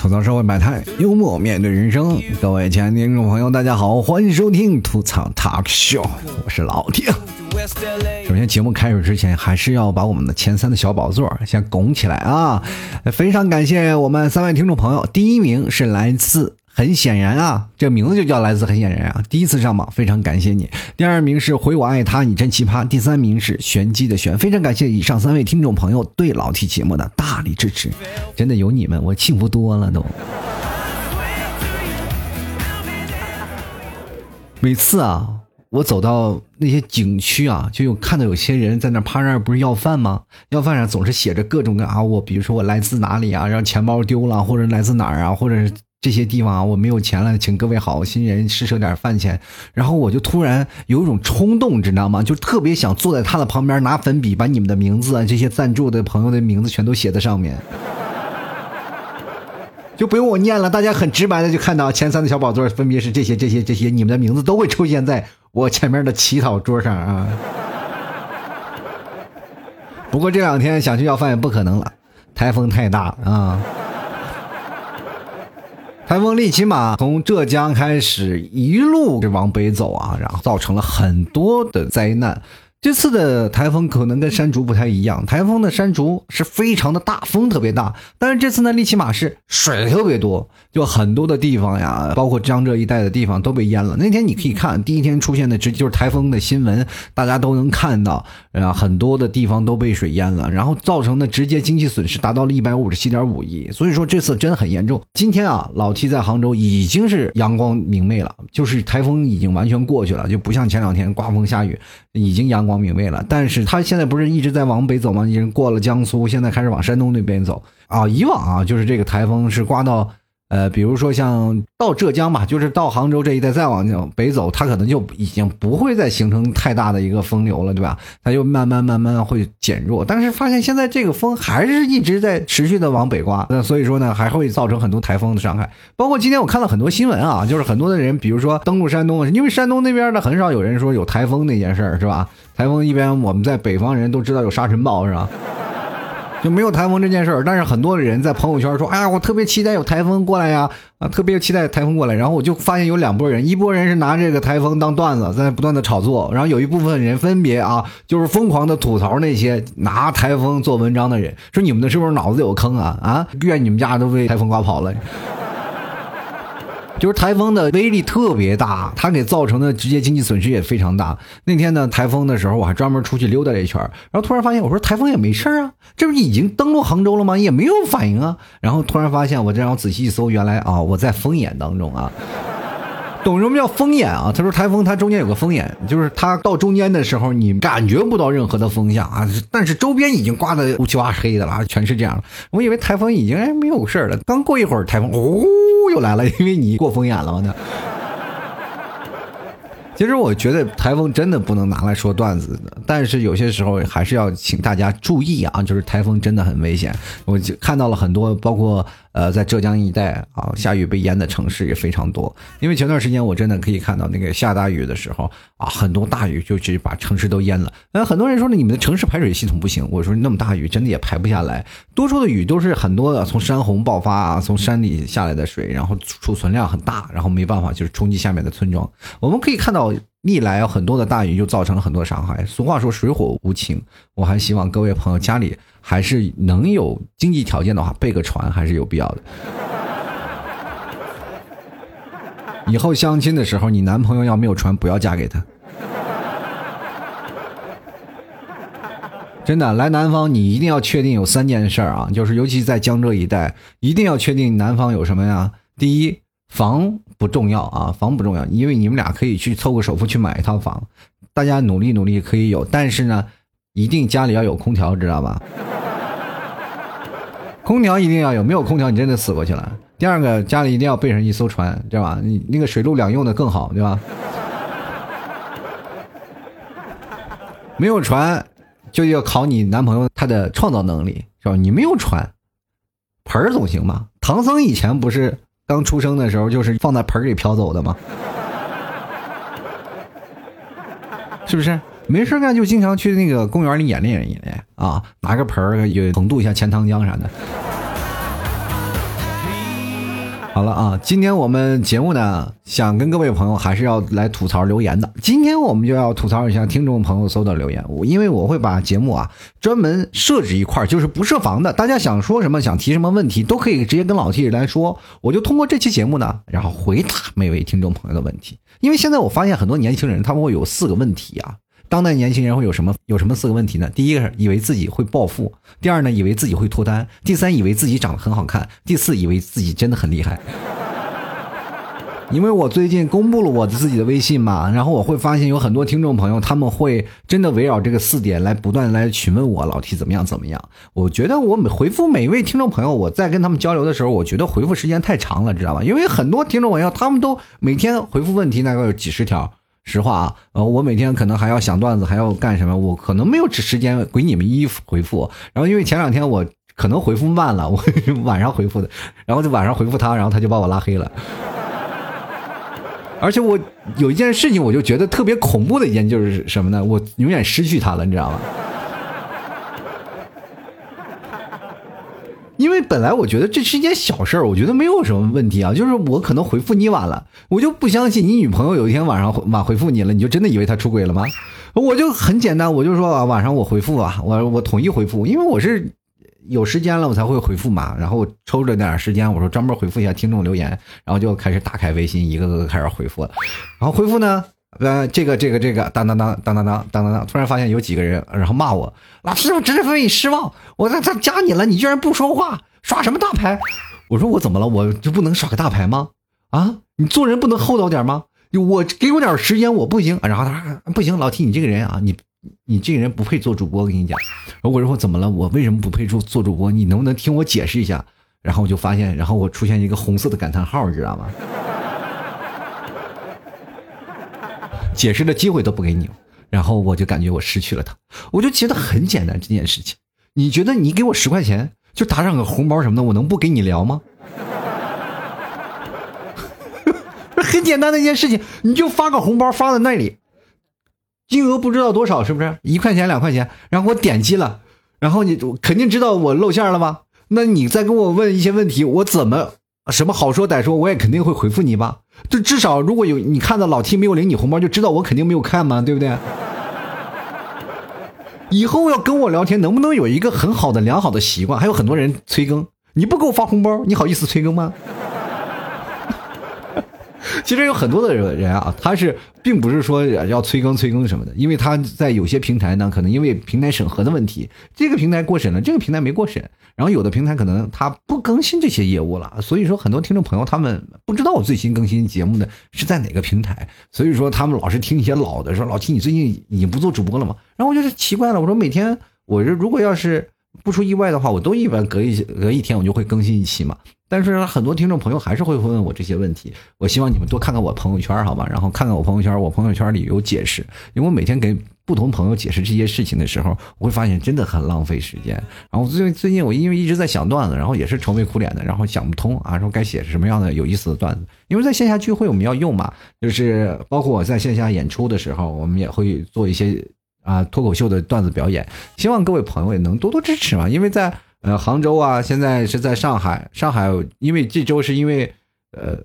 吐槽社会百态，幽默面对人生。各位亲爱的听众朋友，大家好，欢迎收听吐槽 Talk Show，我是老铁。首先，节目开始之前，还是要把我们的前三的小宝座先拱起来啊！非常感谢我们三位听众朋友，第一名是来自。很显然啊，这名字就叫来自很显然啊。第一次上榜，非常感谢你。第二名是回我爱他，你真奇葩。第三名是玄机的玄，非常感谢以上三位听众朋友对老 T 节目的大力支持，真的有你们，我幸福多了都。每次啊，我走到那些景区啊，就有看到有些人在那趴那不是要饭吗？要饭上总是写着各种各啊，我比如说我来自哪里啊，然后钱包丢了，或者来自哪儿啊，或者是。这些地方啊，我没有钱了，请各位好心人施舍点饭钱。然后我就突然有一种冲动，知道吗？就特别想坐在他的旁边，拿粉笔把你们的名字啊，这些赞助的朋友的名字全都写在上面，就不用我念了。大家很直白的就看到前三的小宝座分别是这些、这些、这些，你们的名字都会出现在我前面的乞讨桌上啊。不过这两天想去要饭也不可能了，台风太大啊。台风利奇马从浙江开始一路往北走啊，然后造成了很多的灾难。这次的台风可能跟山竹不太一样，台风的山竹是非常的大，风特别大。但是这次呢，利奇马是水特别多，就很多的地方呀，包括江浙一带的地方都被淹了。那天你可以看，第一天出现的直就是台风的新闻，大家都能看到，啊，很多的地方都被水淹了，然后造成的直接经济损失达到了一百五十七点五亿。所以说这次真的很严重。今天啊，老 T 在杭州已经是阳光明媚了，就是台风已经完全过去了，就不像前两天刮风下雨，已经阳光。明媚了，但是他现在不是一直在往北走吗？已经过了江苏，现在开始往山东那边走啊。以往啊，就是这个台风是刮到。呃，比如说像到浙江吧，就是到杭州这一带，再往北走，它可能就已经不会再形成太大的一个风流了，对吧？它就慢慢慢慢会减弱。但是发现现在这个风还是一直在持续的往北刮，那所以说呢，还会造成很多台风的伤害。包括今天我看了很多新闻啊，就是很多的人，比如说登陆山东，因为山东那边呢很少有人说有台风那件事儿，是吧？台风一般我们在北方人都知道有沙尘暴，是吧？就没有台风这件事儿，但是很多的人在朋友圈说：“哎呀，我特别期待有台风过来呀，啊，特别期待台风过来。”然后我就发现有两拨人，一拨人是拿这个台风当段子，在不断的炒作，然后有一部分人分别啊，就是疯狂的吐槽那些拿台风做文章的人，说你们的是不是脑子有坑啊？啊，怨你们家都被台风刮跑了。就是台风的威力特别大，它给造成的直接经济损失也非常大。那天呢，台风的时候，我还专门出去溜达了一圈，然后突然发现，我说台风也没事啊，这不已经登陆杭州了吗？也没有反应啊。然后突然发现，我这样仔细一搜，原来啊，我在风眼当中啊。懂什么叫风眼啊？他说台风它中间有个风眼，就是它到中间的时候你感觉不到任何的风向啊，但是周边已经刮得乌漆哇黑的了，全是这样。我以为台风已经哎没有事了，刚过一会儿台风呜又来了，因为你过风眼了嘛。其实我觉得台风真的不能拿来说段子的，但是有些时候还是要请大家注意啊，就是台风真的很危险。我就看到了很多，包括。呃，在浙江一带啊，下雨被淹的城市也非常多。因为前段时间我真的可以看到，那个下大雨的时候啊，很多大雨就直接把城市都淹了。那很多人说呢，你们的城市排水系统不行。我说那么大雨真的也排不下来，多数的雨都是很多的从山洪爆发啊，从山里下来的水，然后储存量很大，然后没办法就是冲击下面的村庄。我们可以看到。历来很多的大雨就造成了很多伤害。俗话说水火无情，我还希望各位朋友家里还是能有经济条件的话，备个船还是有必要的。以后相亲的时候，你男朋友要没有船，不要嫁给他。真的，来南方你一定要确定有三件事啊，就是尤其在江浙一带，一定要确定南方有什么呀？第一。房不重要啊，房不重要，因为你们俩可以去凑个首付去买一套房，大家努力努力可以有，但是呢，一定家里要有空调，知道吧？空调一定要有，没有空调你真的死过去了。第二个，家里一定要备上一艘船，对吧？你那个水陆两用的更好，对吧？没有船，就要考你男朋友他的创造能力，是吧？你没有船，盆总行吧？唐僧以前不是？刚出生的时候就是放在盆里飘走的吗？是不是？没事干就经常去那个公园里演练演练啊，拿个盆儿有横渡一下钱塘江啥的。好了啊，今天我们节目呢，想跟各位朋友还是要来吐槽留言的。今天我们就要吐槽一下听众朋友搜的留言，我因为我会把节目啊专门设置一块，就是不设防的，大家想说什么，想提什么问题，都可以直接跟老 T 来说。我就通过这期节目呢，然后回答每位听众朋友的问题。因为现在我发现很多年轻人他们会有四个问题啊。当代年轻人会有什么有什么四个问题呢？第一个是以为自己会暴富，第二呢以为自己会脱单，第三以为自己长得很好看，第四以为自己真的很厉害。因为我最近公布了我的自己的微信嘛，然后我会发现有很多听众朋友他们会真的围绕这个四点来不断来询问我老 T 怎么样怎么样。我觉得我每回复每一位听众朋友，我在跟他们交流的时候，我觉得回复时间太长了，知道吧？因为很多听众朋友他们都每天回复问题大概有几十条。实话啊，呃，我每天可能还要想段子，还要干什么？我可能没有时间给你们一一回复。然后因为前两天我可能回复慢了，我 晚上回复的，然后就晚上回复他，然后他就把我拉黑了。而且我有一件事情，我就觉得特别恐怖的一件就是什么呢？我永远失去他了，你知道吗？因为本来我觉得这是一件小事儿，我觉得没有什么问题啊。就是我可能回复你晚了，我就不相信你女朋友有一天晚上晚回复你了，你就真的以为她出轨了吗？我就很简单，我就说啊晚上我回复啊，我我统一回复，因为我是有时间了我才会回复嘛。然后抽着点时间，我说专门回复一下听众留言，然后就开始打开微信，一个个开始回复了。然后回复呢，呃，这个这个这个当当当当当当当当当，突然发现有几个人然后骂我，老师我真是为你失望。我在他加你了，你居然不说话，耍什么大牌？我说我怎么了？我就不能耍个大牌吗？啊，你做人不能厚道点吗？我给我点时间，我不行。然后他说不行，老 T 你这个人啊，你你这个人不配做主播。我跟你讲，我说我怎么了？我为什么不配做做主播？你能不能听我解释一下？然后我就发现，然后我出现一个红色的感叹号，你知道吗？解释的机会都不给你，然后我就感觉我失去了他。我就觉得很简单这件事情。你觉得你给我十块钱就打上个红包什么的，我能不跟你聊吗？很简单的一件事情，你就发个红包发在那里，金额不知道多少，是不是一块钱两块钱？然后我点击了，然后你肯定知道我露馅了吗？那你再跟我问一些问题，我怎么什么好说歹说，我也肯定会回复你吧？就至少如果有你看到老 T 没有领你红包，就知道我肯定没有看嘛，对不对？以后要跟我聊天，能不能有一个很好的良好的习惯？还有很多人催更，你不给我发红包，你好意思催更吗？其实有很多的人啊，他是并不是说要催更催更什么的，因为他在有些平台呢，可能因为平台审核的问题，这个平台过审了，这个平台没过审，然后有的平台可能他不更新这些业务了，所以说很多听众朋友他们不知道我最新更新节目的是在哪个平台，所以说他们老是听一些老的，说老听你最近已经不做主播了吗？然后我就是奇怪了，我说每天我这如果要是不出意外的话，我都一般隔一隔一天我就会更新一期嘛。但是很多听众朋友还是会问我这些问题，我希望你们多看看我朋友圈，好吧？然后看看我朋友圈，我朋友圈里有解释，因为我每天给不同朋友解释这些事情的时候，我会发现真的很浪费时间。然后最近最近我因为一直在想段子，然后也是愁眉苦脸的，然后想不通啊，说该写什么样的有意思的段子。因为在线下聚会我们要用嘛，就是包括我在线下演出的时候，我们也会做一些啊脱口秀的段子表演，希望各位朋友也能多多支持嘛，因为在。呃，杭州啊，现在是在上海。上海因为这周是因为，呃。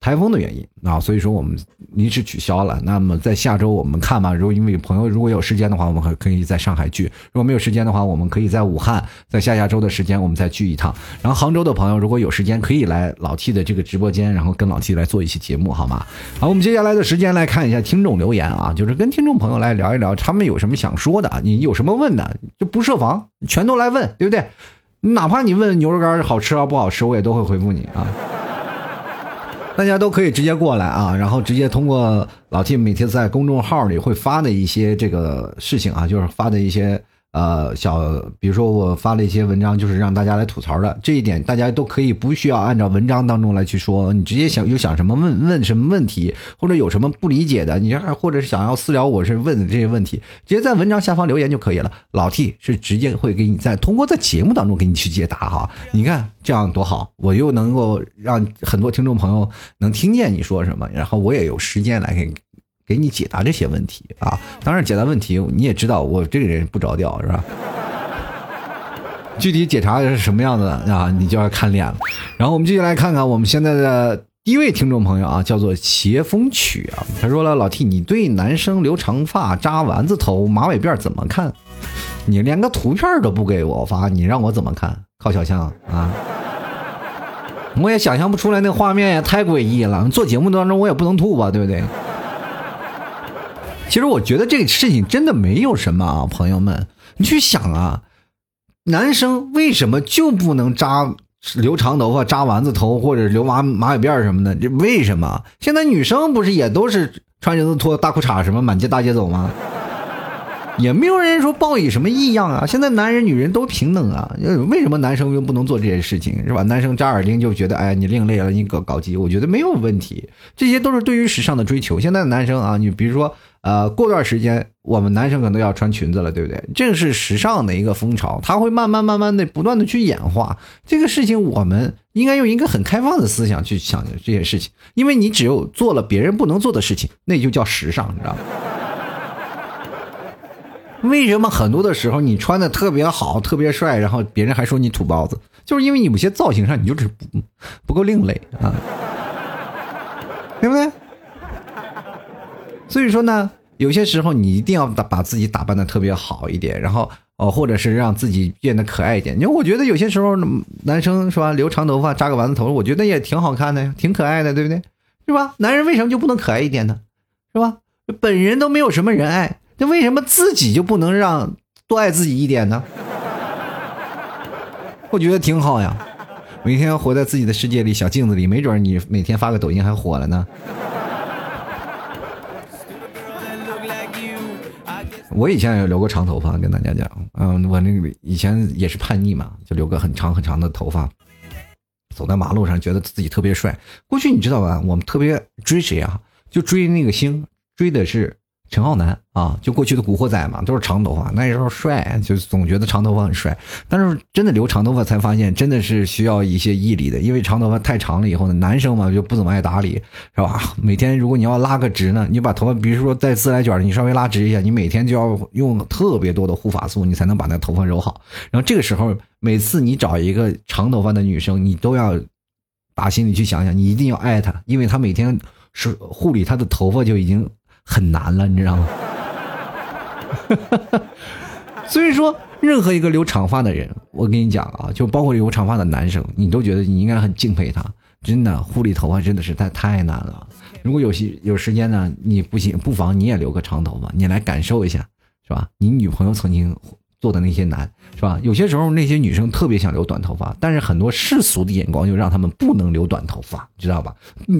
台风的原因啊，所以说我们临时取消了。那么在下周我们看吧。如果因为朋友如果有时间的话，我们还可以在上海聚；如果没有时间的话，我们可以在武汉，在下下周的时间我们再聚一趟。然后杭州的朋友如果有时间，可以来老 T 的这个直播间，然后跟老 T 来做一期节目，好吗？好，我们接下来的时间来看一下听众留言啊，就是跟听众朋友来聊一聊，他们有什么想说的，你有什么问的，就不设防，全都来问，对不对？哪怕你问牛肉干好吃啊不好吃，我也都会回复你啊。大家都可以直接过来啊，然后直接通过老 T 每天在公众号里会发的一些这个事情啊，就是发的一些。呃，小，比如说我发了一些文章，就是让大家来吐槽的，这一点大家都可以不需要按照文章当中来去说，你直接想有想什么问问什么问题，或者有什么不理解的，你还或者是想要私聊，我是问的这些问题，直接在文章下方留言就可以了。老 T 是直接会给你在通过在节目当中给你去解答哈，你看这样多好，我又能够让很多听众朋友能听见你说什么，然后我也有时间来给。给你解答这些问题啊！当然，解答问题你也知道，我这个人不着调是吧？具体解查是什么样子啊？你就要看脸了。然后我们继续来看看我们现在的第一位听众朋友啊，叫做斜风曲啊。他说了：“老 T，你对男生留长发、扎丸子头、马尾辫怎么看？你连个图片都不给我发，你让我怎么看？靠小象啊！我也想象不出来那画面也太诡异了。做节目当中我也不能吐吧，对不对？其实我觉得这个事情真的没有什么啊，朋友们，你去想啊。”男生为什么就不能扎留长头发、扎丸子头或者留马马尾辫什么的？这为什么？现在女生不是也都是穿裙子、脱大裤衩什么满街大街走吗？也没有人说报以什么异样啊！现在男人女人都平等啊！为什么男生又不能做这些事情？是吧？男生扎耳钉就觉得哎，你另类了，你搞搞基，我觉得没有问题。这些都是对于时尚的追求。现在的男生啊，你比如说。呃，过段时间我们男生可能要穿裙子了，对不对？这个是时尚的一个风潮，它会慢慢慢慢的不断的去演化。这个事情我们应该用一个很开放的思想去想这些事情，因为你只有做了别人不能做的事情，那就叫时尚，你知道吗？为什么很多的时候你穿的特别好、特别帅，然后别人还说你土包子？就是因为你有些造型上你就是不不够另类啊，对不对？所以说呢，有些时候你一定要把把自己打扮的特别好一点，然后哦，或者是让自己变得可爱一点。因为我觉得有些时候男生是吧，留长头发扎个丸子头，我觉得也挺好看的呀，挺可爱的，对不对？是吧？男人为什么就不能可爱一点呢？是吧？本人都没有什么人爱，那为什么自己就不能让多爱自己一点呢？我觉得挺好呀，每天活在自己的世界里，小镜子里，没准你每天发个抖音还火了呢。我以前也留过长头发，跟大家讲，嗯，我那个以前也是叛逆嘛，就留个很长很长的头发，走在马路上觉得自己特别帅。过去你知道吧？我们特别追谁啊？就追那个星，追的是。陈浩南啊，就过去的古惑仔嘛，都是长头发，那时候帅，就总觉得长头发很帅。但是真的留长头发才发现，真的是需要一些毅力的，因为长头发太长了以后呢，男生嘛就不怎么爱打理，是吧？每天如果你要拉个直呢，你把头发，比如说带自来卷你稍微拉直一下，你每天就要用特别多的护发素，你才能把那头发揉好。然后这个时候，每次你找一个长头发的女生，你都要打心里去想想，你一定要爱她，因为她每天是护理她的头发就已经。很难了，你知道吗？所以说，任何一个留长发的人，我跟你讲啊，就包括留长发的男生，你都觉得你应该很敬佩他。真的，护理头发真的是太太难了。如果有些有时间呢，你不行，不妨你也留个长头发，你来感受一下，是吧？你女朋友曾经。做的那些难是吧？有些时候那些女生特别想留短头发，但是很多世俗的眼光就让他们不能留短头发，知道吧？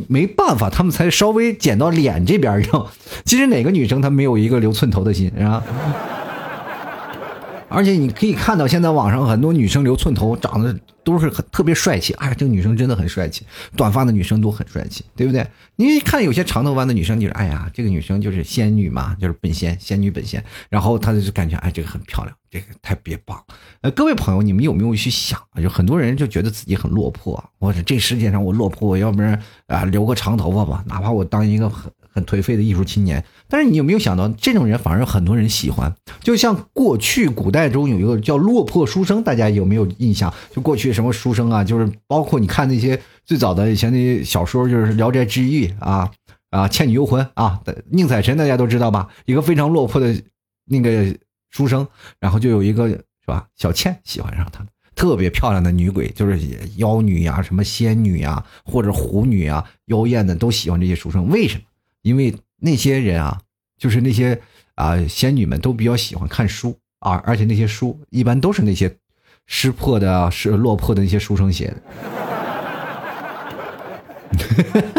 没办法，他们才稍微剪到脸这边儿其实哪个女生她没有一个留寸头的心是吧？而且你可以看到，现在网上很多女生留寸头，长得都是很特别帅气。哎，这个女生真的很帅气，短发的女生都很帅气，对不对？你一看有些长头发的女生，就是哎呀，这个女生就是仙女嘛，就是本仙，仙女本仙。然后她就感觉哎，这个很漂亮，这个特别棒。呃，各位朋友，你们有没有去想啊？就很多人就觉得自己很落魄，我这世界上我落魄，我要不然啊留个长头发吧，哪怕我当一个很。很颓废的艺术青年，但是你有没有想到，这种人反而有很多人喜欢？就像过去古代中有一个叫落魄书生，大家有没有印象？就过去什么书生啊，就是包括你看那些最早的以前那些小说，就是《聊斋志异》啊啊，《倩女幽魂》啊，宁采臣大家都知道吧？一个非常落魄的那个书生，然后就有一个是吧，小倩喜欢上他，特别漂亮的女鬼，就是妖女呀、什么仙女呀，或者狐女啊、妖艳的都喜欢这些书生，为什么？因为那些人啊，就是那些啊仙女们都比较喜欢看书啊，而且那些书一般都是那些失破的、是落魄的那些书生写的。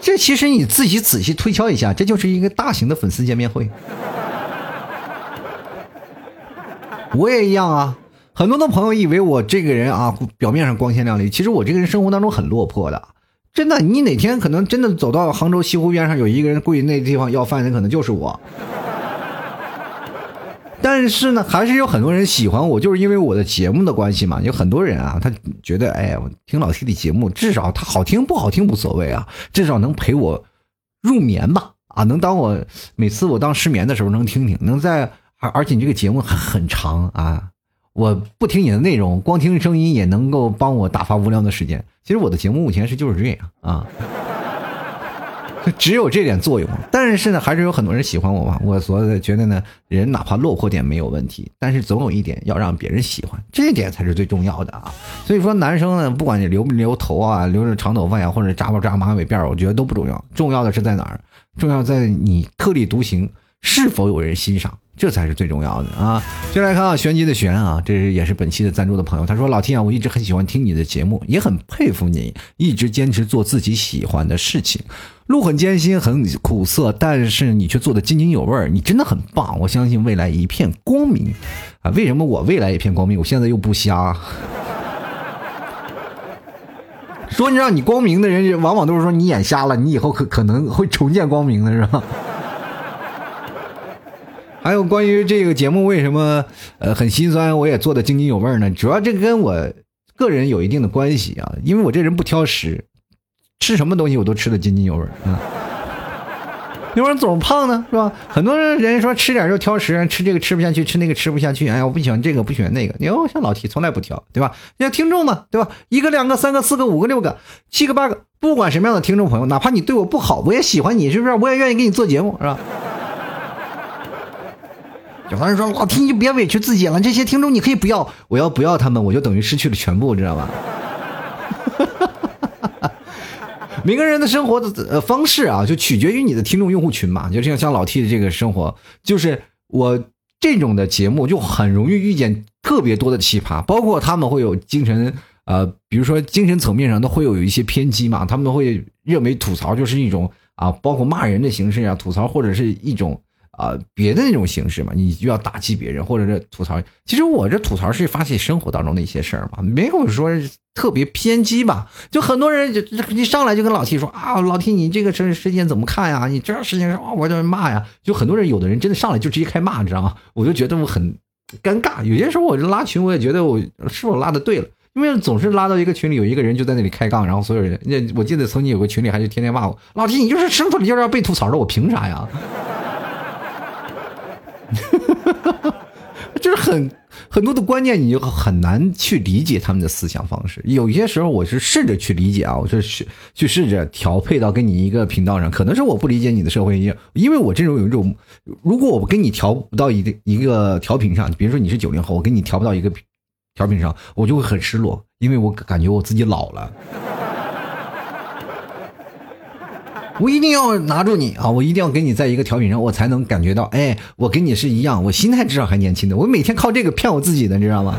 这其实你自己仔细推敲一下，这就是一个大型的粉丝见面会。我也一样啊，很多的朋友以为我这个人啊，表面上光鲜亮丽，其实我这个人生活当中很落魄的。真的，你哪天可能真的走到杭州西湖边上，有一个人跪那地方要饭，那可能就是我。但是呢，还是有很多人喜欢我，就是因为我的节目的关系嘛。有很多人啊，他觉得，哎呀，听老 T 的节目，至少他好听不好听无所谓啊，至少能陪我入眠吧，啊，能当我每次我当失眠的时候能听听，能在而而且你这个节目很很长啊。我不听你的内容，光听声音也能够帮我打发无聊的时间。其实我的节目目前是就是这样啊。只有这点作用，但是呢，还是有很多人喜欢我嘛。我所觉得呢，人哪怕落魄点没有问题，但是总有一点要让别人喜欢，这一点才是最重要的啊。所以说，男生呢，不管你留不留头啊，留着长头发呀，或者扎不扎马尾辫我觉得都不重要。重要的是在哪儿？重要在你特立独行，是否有人欣赏。这才是最重要的啊！接来看啊，玄机的玄啊，这是也是本期的赞助的朋友。他说：“老天啊，我一直很喜欢听你的节目，也很佩服你，一直坚持做自己喜欢的事情。路很艰辛，很苦涩，但是你却做的津津有味儿，你真的很棒。我相信未来一片光明啊！为什么我未来一片光明？我现在又不瞎。说你让你光明的人，往往都是说你眼瞎了，你以后可可能会重见光明的是吧？”还有关于这个节目为什么呃很心酸，我也做的津津有味呢？主要这跟我个人有一定的关系啊，因为我这人不挑食，吃什么东西我都吃的津津有味啊。有人总胖呢，是吧？很多人人说吃点就挑食，吃这个吃不下去，吃那个吃不下去。哎呀，我不喜欢这个，不喜欢那个。你看像老提从来不挑，对吧？像听众嘛，对吧？一个、两个、三个、四个、五个、六个、七个、八个，不管什么样的听众朋友，哪怕你对我不好，我也喜欢你，是不是？我也愿意给你做节目，是吧？有的人说：“老听你就别委屈自己了，这些听众你可以不要，我要不要他们，我就等于失去了全部，知道吧？” 每个人的生活的呃方式啊，就取决于你的听众用户群嘛。就像像老 T 的这个生活，就是我这种的节目就很容易遇见特别多的奇葩，包括他们会有精神呃，比如说精神层面上都会有一些偏激嘛，他们会认为吐槽就是一种啊，包括骂人的形式啊，吐槽或者是一种。啊，别的那种形式嘛，你就要打击别人或者是吐槽。其实我这吐槽是发泄生活当中的一些事儿嘛，没有说特别偏激吧。就很多人就一上来就跟老 T 说啊，老 T 你这个事事件怎么看呀？你这事情啊，我就骂呀。就很多人，有的人真的上来就直接开骂，你知道吗？我就觉得我很尴尬。有些时候我拉群，我也觉得我是否拉的对了，因为总是拉到一个群里，有一个人就在那里开杠，然后所有人，那我记得曾经有个群里还是天天骂我，老 T 你就是生出来就是要被吐槽的，我凭啥呀？哈哈哈就是很很多的观念，你就很难去理解他们的思想方式。有些时候，我是试着去理解啊，我是去去试着调配到跟你一个频道上。可能是我不理解你的社会，因因为我这种有一种，如果我跟你调不到一个一个调频上，比如说你是九零后，我跟你调不到一个调频上，我就会很失落，因为我感觉我自己老了。我一定要拿住你啊！我一定要跟你在一个调频上，我才能感觉到，哎，我跟你是一样，我心态至少还年轻的。我每天靠这个骗我自己的，你知道吗？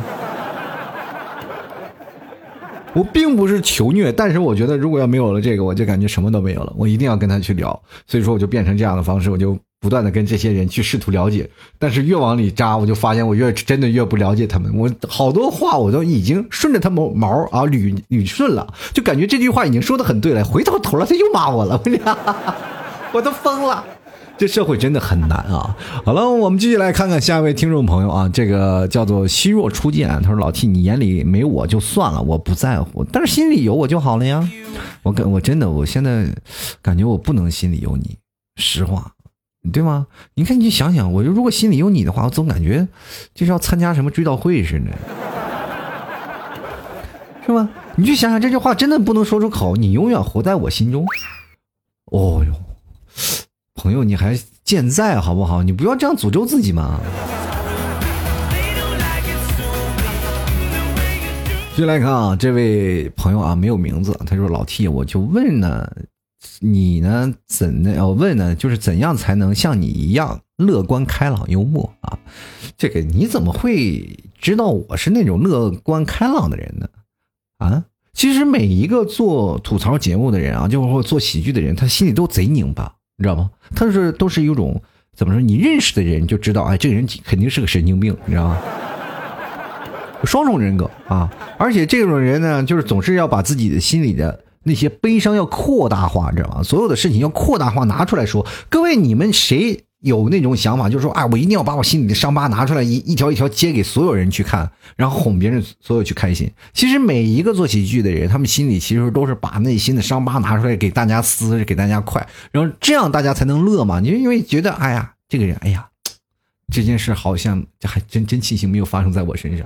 我并不是求虐，但是我觉得如果要没有了这个，我就感觉什么都没有了。我一定要跟他去聊，所以说我就变成这样的方式，我就。不断的跟这些人去试图了解，但是越往里扎，我就发现我越真的越不了解他们。我好多话我都已经顺着他毛毛啊捋捋顺了，就感觉这句话已经说的很对了。回头头了他又骂我了，我都疯了。这社会真的很难啊！好了，我们继续来看看下一位听众朋友啊，这个叫做虚弱初见，他说：“老 T，你眼里没我就算了，我不在乎，但是心里有我就好了呀。我感我真的我现在感觉我不能心里有你，实话。”对吗？你看，你就想想，我就如果心里有你的话，我总感觉就是要参加什么追悼会似的，是吧？你就想想这句话，真的不能说出口。你永远活在我心中。哦哟，朋友，你还健在好不好？你不要这样诅咒自己嘛。继续来看啊，这位朋友啊，没有名字，他说：“老 T，我就问呢。”你呢？怎的？我问呢，就是怎样才能像你一样乐观开朗幽默啊？这个你怎么会知道我是那种乐观开朗的人呢？啊，其实每一个做吐槽节目的人啊，就是做喜剧的人，他心里都贼拧巴，你知道吗？他是都是有种怎么说？你认识的人就知道，哎，这个人肯定是个神经病，你知道吗？双重人格啊！而且这种人呢，就是总是要把自己的心里的。那些悲伤要扩大化，知道吗？所有的事情要扩大化，拿出来说。各位，你们谁有那种想法，就是说，啊，我一定要把我心里的伤疤拿出来，一一条一条揭给所有人去看，然后哄别人，所有去开心。其实每一个做喜剧的人，他们心里其实都是把内心的伤疤拿出来给大家撕，给大家快，然后这样大家才能乐嘛。你因为觉得，哎呀，这个人，哎呀，这件事好像这还真真庆幸没有发生在我身上。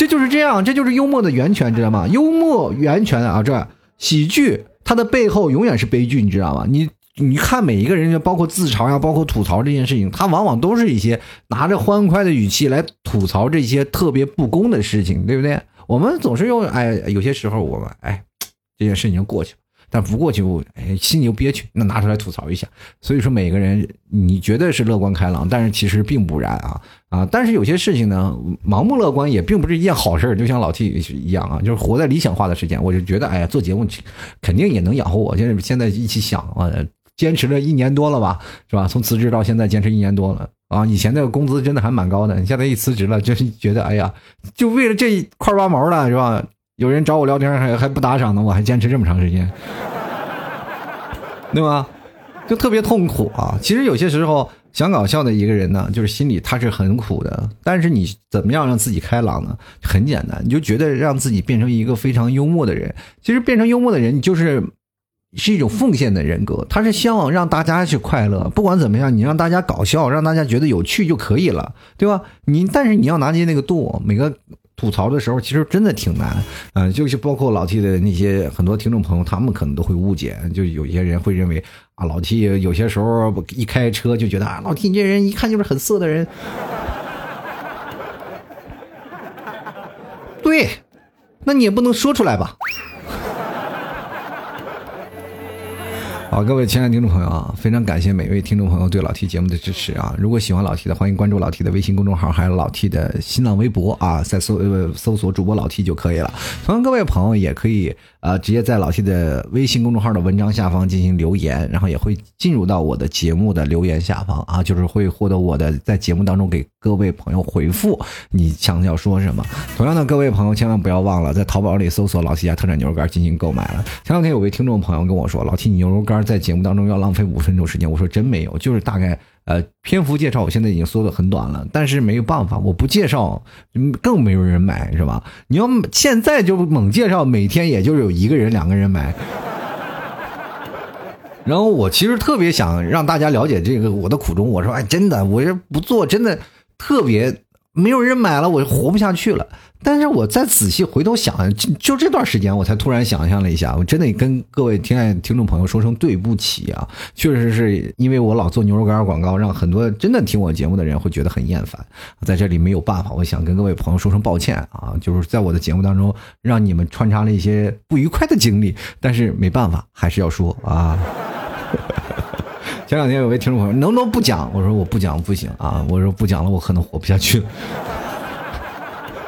这就是这样，这就是幽默的源泉，知道吗？幽默源泉啊，这喜剧它的背后永远是悲剧，你知道吗？你你看每一个人，包括自嘲呀，包括吐槽这件事情，他往往都是一些拿着欢快的语气来吐槽这些特别不公的事情，对不对？我们总是用哎，有些时候我们哎，这件事情就过去了。但不过就哎，心里又憋屈，那拿出来吐槽一下。所以说，每个人你觉得是乐观开朗，但是其实并不然啊啊！但是有些事情呢，盲目乐观也并不是一件好事就像老 T 一样啊，就是活在理想化的时间。我就觉得，哎呀，做节目肯定也能养活我。现在现在一起想啊，坚持了一年多了吧，是吧？从辞职到现在坚持一年多了啊！以前那个工资真的还蛮高的，你现在一辞职了，就是觉得哎呀，就为了这一块八毛的是吧？有人找我聊天还还不打赏呢，我还坚持这么长时间，对吧？就特别痛苦啊！其实有些时候想搞笑的一个人呢，就是心里他是很苦的。但是你怎么样让自己开朗呢？很简单，你就觉得让自己变成一个非常幽默的人。其实变成幽默的人，你就是是一种奉献的人格。他是希望让大家去快乐，不管怎么样，你让大家搞笑，让大家觉得有趣就可以了，对吧？你但是你要拿捏那个度，每个。吐槽的时候，其实真的挺难，嗯，就是包括老 T 的那些很多听众朋友，他们可能都会误解，就有些人会认为啊，老 T 有些时候一开车就觉得啊，老 T 你这人一看就是很色的人。对，那你也不能说出来吧。好，各位亲爱的听众朋友啊，非常感谢每位听众朋友对老 T 节目的支持啊！如果喜欢老 T 的，欢迎关注老 T 的微信公众号，还有老 T 的新浪微博啊，在搜呃搜索主播老 T 就可以了。同样，各位朋友也可以呃直接在老 T 的微信公众号的文章下方进行留言，然后也会进入到我的节目的留言下方啊，就是会获得我的在节目当中给各位朋友回复你想要说什么。同样的，各位朋友千万不要忘了在淘宝里搜索老 T 家特产牛肉干进行购买了。前两天有位听众朋友跟我说，老 T 牛肉干。在节目当中要浪费五分钟时间，我说真没有，就是大概呃篇幅介绍，我现在已经缩的很短了，但是没有办法，我不介绍，更没有人买，是吧？你要现在就猛介绍，每天也就有一个人、两个人买。然后我其实特别想让大家了解这个我的苦衷，我说哎，真的，我这不做真的特别。没有人买了，我就活不下去了。但是我再仔细回头想，就这段时间，我才突然想象了一下，我真的跟各位亲爱听众朋友说声对不起啊！确实是因为我老做牛肉干广告，让很多真的听我节目的人会觉得很厌烦。在这里没有办法，我想跟各位朋友说声抱歉啊！就是在我的节目当中，让你们穿插了一些不愉快的经历，但是没办法，还是要说啊。前两天有位听众朋友，能不能不讲？我说我不讲不行啊！我说不讲了，我可能活不下去了。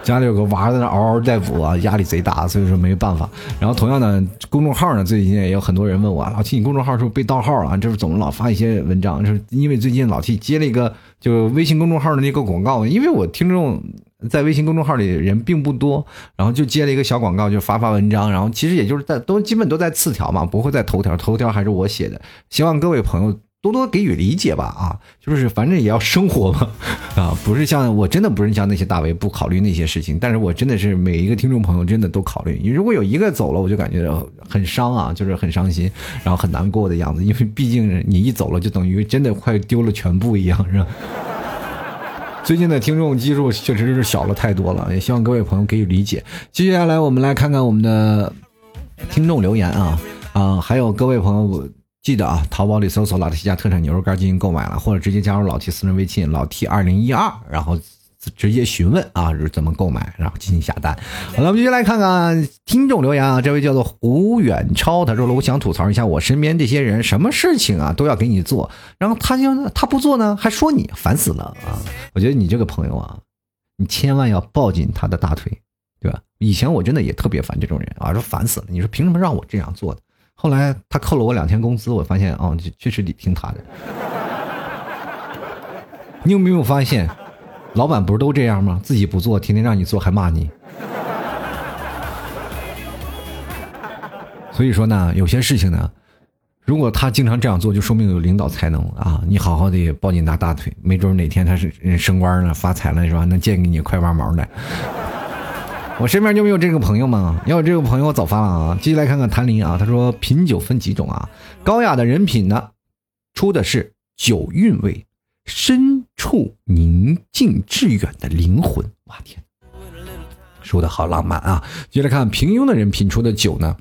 家里有个娃在那嗷嗷待哺啊，压力贼大，所以说没办法。然后同样的公众号呢，最近也有很多人问我，老 T 你公众号是不是被盗号了？就是怎么老发一些文章？就是因为最近老 T 接了一个就微信公众号的那个广告，因为我听众在微信公众号里人并不多，然后就接了一个小广告，就发发文章。然后其实也就是在都基本都在次条嘛，不会在头条，头条还是我写的。希望各位朋友。多多给予理解吧，啊，就是反正也要生活嘛，啊，不是像我真的不是像那些大 V 不考虑那些事情，但是我真的是每一个听众朋友真的都考虑。你如果有一个走了，我就感觉很伤啊，就是很伤心，然后很难过的样子，因为毕竟你一走了，就等于真的快丢了全部一样，是吧？最近的听众基数确实是小了太多了，也希望各位朋友给予理解。接下来我们来看看我们的听众留言啊啊，还有各位朋友。记得啊，淘宝里搜索老 T 家特产牛肉干进行购买了，或者直接加入老 T 私人微信老 T 二零一二，然后直接询问啊怎么购买，然后进行下单。好了，我们继续来看看听众留言啊，这位叫做胡远超，他说了，我想吐槽一下我身边这些人，什么事情啊都要给你做，然后他就他不做呢，还说你烦死了啊！我觉得你这个朋友啊，你千万要抱紧他的大腿，对吧？以前我真的也特别烦这种人啊，说烦死了，你说凭什么让我这样做的？后来他扣了我两天工资，我发现哦，确实得听他的。你有没有发现，老板不是都这样吗？自己不做，天天让你做，还骂你。所以说呢，有些事情呢，如果他经常这样做，就说明有领导才能啊。你好好的抱紧他大腿，没准哪天他是升官了、发财了，是吧？能借给你块八毛的。我身边就没有这个朋友吗？要有这个朋友，我早发了啊！继续来看看谭林啊，他说品酒分几种啊？高雅的人品呢，出的是酒韵味，深处宁静致远的灵魂。哇天，说的好浪漫啊！接着看，平庸的人品出的酒呢，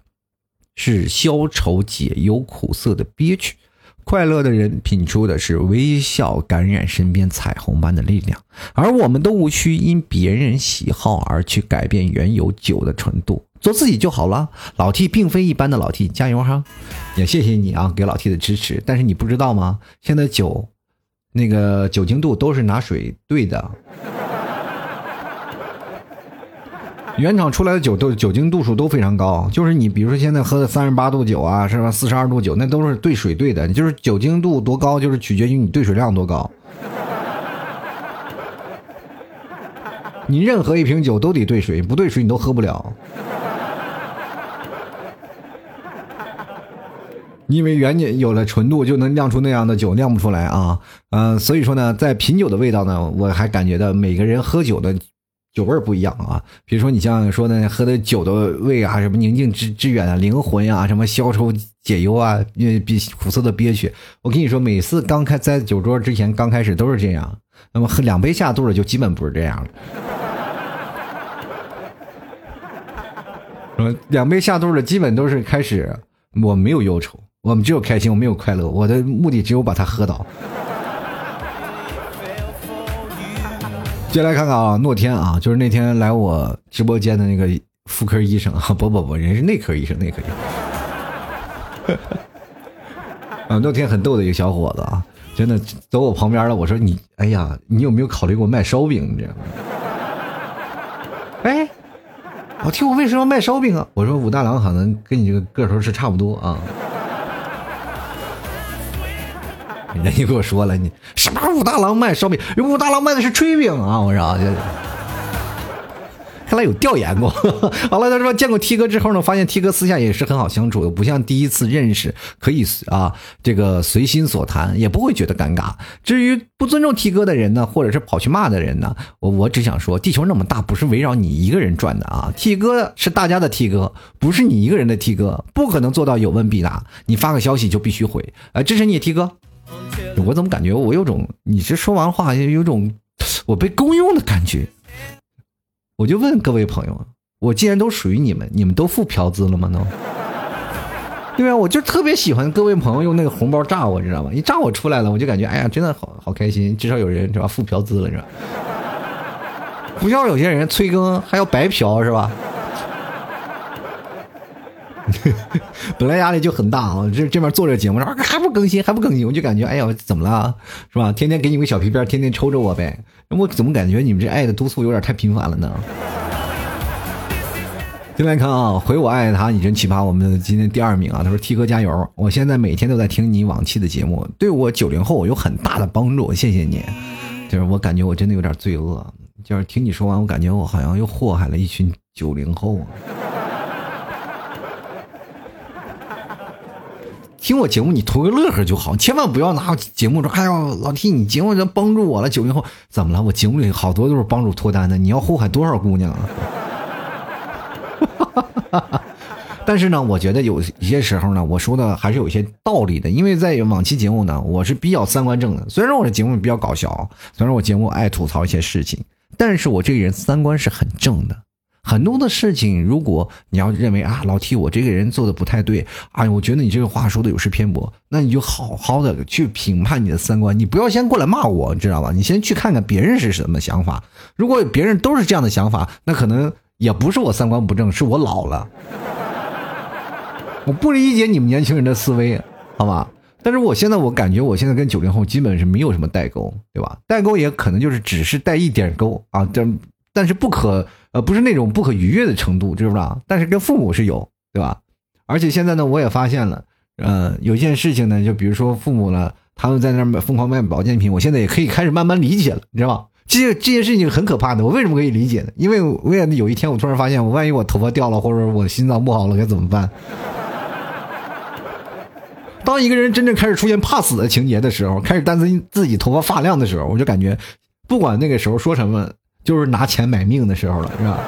是消愁解忧、苦涩的憋屈。快乐的人品出的是微笑感染身边彩虹般的力量，而我们都无需因别人喜好而去改变原有酒的纯度，做自己就好了。老 T 并非一般的老 T，加油哈！也谢谢你啊，给老 T 的支持。但是你不知道吗？现在酒，那个酒精度都是拿水兑的。原厂出来的酒都酒精度数都非常高，就是你比如说现在喝的三十八度酒啊，是吧？四十二度酒，那都是兑水兑的，就是酒精度多高，就是取决于你兑水量多高。你任何一瓶酒都得兑水，不兑水你都喝不了。因为原酒有了纯度，就能酿出那样的酒，酿不出来啊。嗯，所以说呢，在品酒的味道呢，我还感觉到每个人喝酒的。酒味不一样啊，比如说你像说的喝的酒的味啊，什么宁静致致远啊，灵魂啊，什么消愁解忧啊，比苦涩的憋屈。我跟你说，每次刚开在酒桌之前刚开始都是这样，那么喝两杯下肚了就基本不是这样了。两杯下肚的基本都是开始，我没有忧愁，我们只有开心，我没有快乐，我的目的只有把它喝倒。接下来看看啊，诺天啊，就是那天来我直播间的那个妇科医生啊，不不不，人是内科医生，内科医生。啊，诺天很逗的一个小伙子啊，真的走我旁边了。我说你，哎呀，你有没有考虑过卖烧饼你这样？哎，我听我为什么卖烧饼啊？我说武大郎可能跟你这个个头是差不多啊。人家给我说了，你什么武大郎卖烧饼？武大郎卖的是炊饼啊！我说，看 来有调研过。好了，他说见过 T 哥之后呢，发现 T 哥私下也是很好相处的，不像第一次认识可以啊，这个随心所谈，也不会觉得尴尬。至于不尊重 T 哥的人呢，或者是跑去骂的人呢，我我只想说，地球那么大，不是围绕你一个人转的啊！T 哥是大家的 T 哥，不是你一个人的 T 哥，不可能做到有问必答。你发个消息就必须回，呃，支持你 T 哥。我怎么感觉我有种，你这说完话有种我被公用的感觉？我就问各位朋友，我既然都属于你们，你们都付嫖资了吗？都？对啊，我就特别喜欢各位朋友用那个红包炸我，知道吗？一炸我出来了，我就感觉哎呀，真的好好开心，至少有人是吧付嫖资了是吧？不像有些人催更还要白嫖是吧？本来压力就很大啊，这这边做着节目，说还不更新，还不更新，我就感觉哎呀，怎么了，是吧？天天给你个小皮鞭，天天抽着我呗。我怎么感觉你们这爱的督促有点太频繁了呢？进来看啊，回我爱他，你真奇葩！我们今天第二名啊，他说 T 哥加油！我现在每天都在听你往期的节目，对我九零后有很大的帮助，谢谢你。就是我感觉我真的有点罪恶，就是听你说完，我感觉我好像又祸害了一群九零后啊。听我节目，你图个乐呵就好，千万不要拿节目说：“哎呦，老 T，你节目能帮助我了。”九零后怎么了？我节目里好多都是帮助脱单的，你要祸害多少姑娘啊？但是呢，我觉得有一些时候呢，我说的还是有一些道理的，因为在往期节目呢，我是比较三观正的。虽然我的节目比较搞笑，虽然我节目爱吐槽一些事情，但是我这个人三观是很正的。很多的事情，如果你要认为啊，老 T 我这个人做的不太对，哎，我觉得你这个话说的有失偏颇，那你就好好的去评判你的三观，你不要先过来骂我，你知道吧？你先去看看别人是什么想法。如果别人都是这样的想法，那可能也不是我三观不正，是我老了。我不理解你们年轻人的思维，好吧？但是我现在我感觉我现在跟九零后基本是没有什么代沟，对吧？代沟也可能就是只是带一点沟啊，但但是不可。呃，不是那种不可逾越的程度，知不知道？但是跟父母是有，对吧？而且现在呢，我也发现了，呃，有件事情呢，就比如说父母呢，他们在那儿疯狂卖保健品，我现在也可以开始慢慢理解了，你知道吧？这些这件事情很可怕的，我为什么可以理解呢？因为我也有一天，我突然发现，我万一我头发掉了，或者我心脏不好了，该怎么办？当一个人真正开始出现怕死的情节的时候，开始担心自己头发发亮的时候，我就感觉，不管那个时候说什么。就是拿钱买命的时候了，是吧？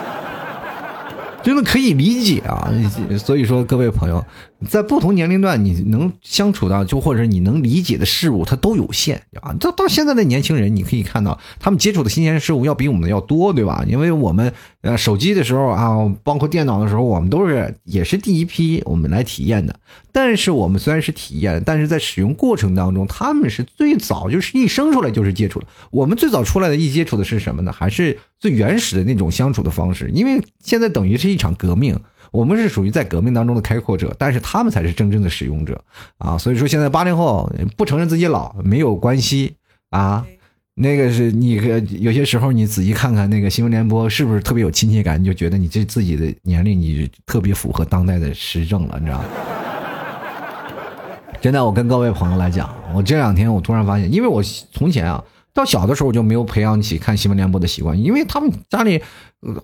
真的可以理解啊。所以说，各位朋友，在不同年龄段，你能相处到就或者是你能理解的事物，它都有限啊。到到现在的年轻人，你可以看到他们接触的新鲜事物要比我们要多，对吧？因为我们呃手机的时候啊，包括电脑的时候，我们都是也是第一批我们来体验的。但是我们虽然是体验，但是在使用过程当中，他们是最早就是一生出来就是接触的。我们最早出来的一接触的是什么呢？还是最原始的那种相处的方式。因为现在等于是一场革命，我们是属于在革命当中的开阔者，但是他们才是真正的使用者啊。所以说，现在八零后不承认自己老没有关系啊。那个是你有些时候你仔细看看那个新闻联播，是不是特别有亲切感？你就觉得你这自己的年龄你特别符合当代的时政了，你知道吗？现在我跟各位朋友来讲，我这两天我突然发现，因为我从前啊，到小的时候就没有培养起看新闻联播的习惯，因为他们家里，